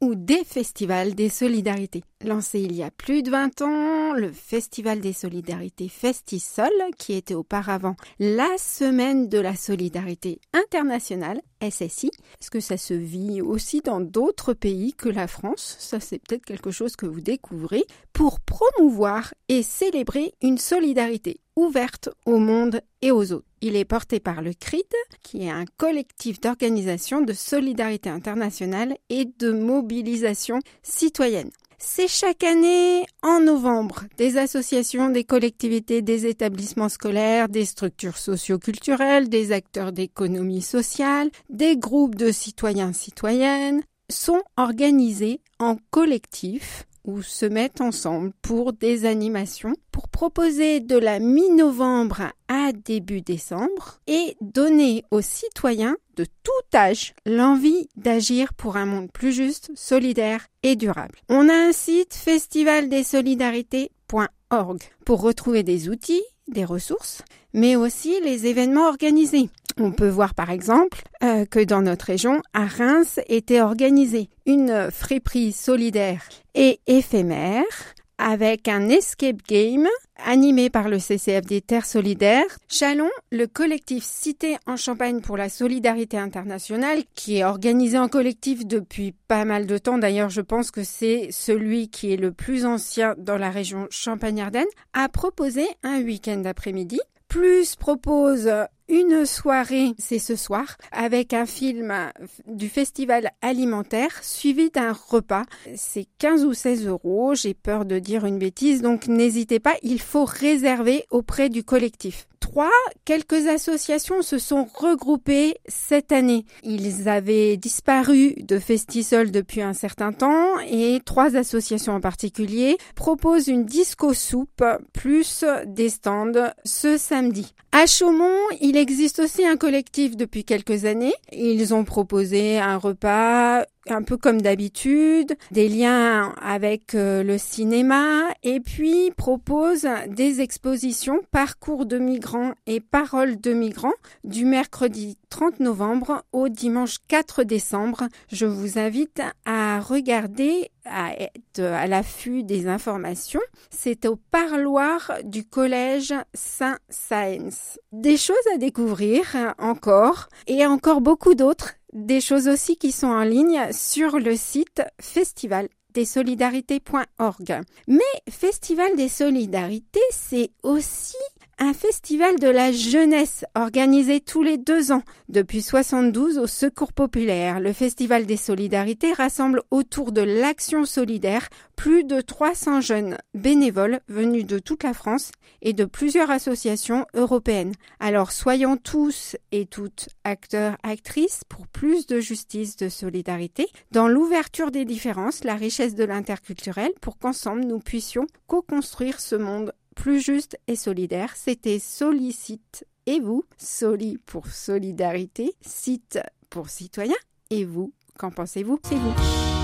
ou des festivals des solidarités. Lancé il y a plus de 20 ans, le Festival des solidarités Festisol, qui était auparavant la semaine de la solidarité internationale, SSI. Est-ce que ça se vit aussi dans d'autres pays que la France? Ça, c'est peut-être quelque chose que vous découvrez pour promouvoir et célébrer une solidarité ouverte au monde et aux autres. Il est porté par le CRID, qui est un collectif d'organisation de solidarité internationale et de mobilisation citoyenne. C'est chaque année, en novembre, des associations, des collectivités, des établissements scolaires, des structures socioculturelles, des acteurs d'économie sociale, des groupes de citoyens citoyennes sont organisés en collectif ou se mettent ensemble pour des animations pour proposer de la mi-novembre à début décembre et donner aux citoyens de tout âge l'envie d'agir pour un monde plus juste, solidaire et durable. On a un site festivaldesolidarités.org pour retrouver des outils, des ressources, mais aussi les événements organisés. On peut voir par exemple euh, que dans notre région, à Reims, était organisée une friperie solidaire et éphémère avec un escape game animé par le CCF des Terres Solidaires. Chalon, le collectif Cité en Champagne pour la solidarité internationale, qui est organisé en collectif depuis pas mal de temps, d'ailleurs je pense que c'est celui qui est le plus ancien dans la région Champagne-Ardenne, a proposé un week-end d'après-midi plus propose une soirée, c'est ce soir, avec un film du festival alimentaire suivi d'un repas. C'est 15 ou 16 euros, j'ai peur de dire une bêtise, donc n'hésitez pas, il faut réserver auprès du collectif. Trois, quelques associations se sont regroupées cette année. Ils avaient disparu de Festisol depuis un certain temps et trois associations en particulier proposent une disco soupe plus des stands ce samedi. À Chaumont, il existe aussi un collectif depuis quelques années. Ils ont proposé un repas un peu comme d'habitude, des liens avec euh, le cinéma et puis propose des expositions Parcours de migrants et Paroles de migrants du mercredi 30 novembre au dimanche 4 décembre. Je vous invite à regarder, à être à l'affût des informations. C'est au parloir du collège Saint-Saëns. Des choses à découvrir encore et encore beaucoup d'autres des choses aussi qui sont en ligne sur le site festivaldesolidarités.org. Mais Festival des Solidarités, c'est aussi un festival de la jeunesse organisé tous les deux ans depuis 72 au Secours populaire. Le Festival des Solidarités rassemble autour de l'action solidaire plus de 300 jeunes bénévoles venus de toute la France et de plusieurs associations européennes. Alors soyons tous et toutes acteurs, actrices pour plus de justice, de solidarité, dans l'ouverture des différences, la richesse de l'interculturel, pour qu'ensemble nous puissions co-construire ce monde plus juste et solidaire. C'était Solicite et vous, Soli pour solidarité, Cite pour citoyen et vous, qu'en pensez-vous? C'est vous.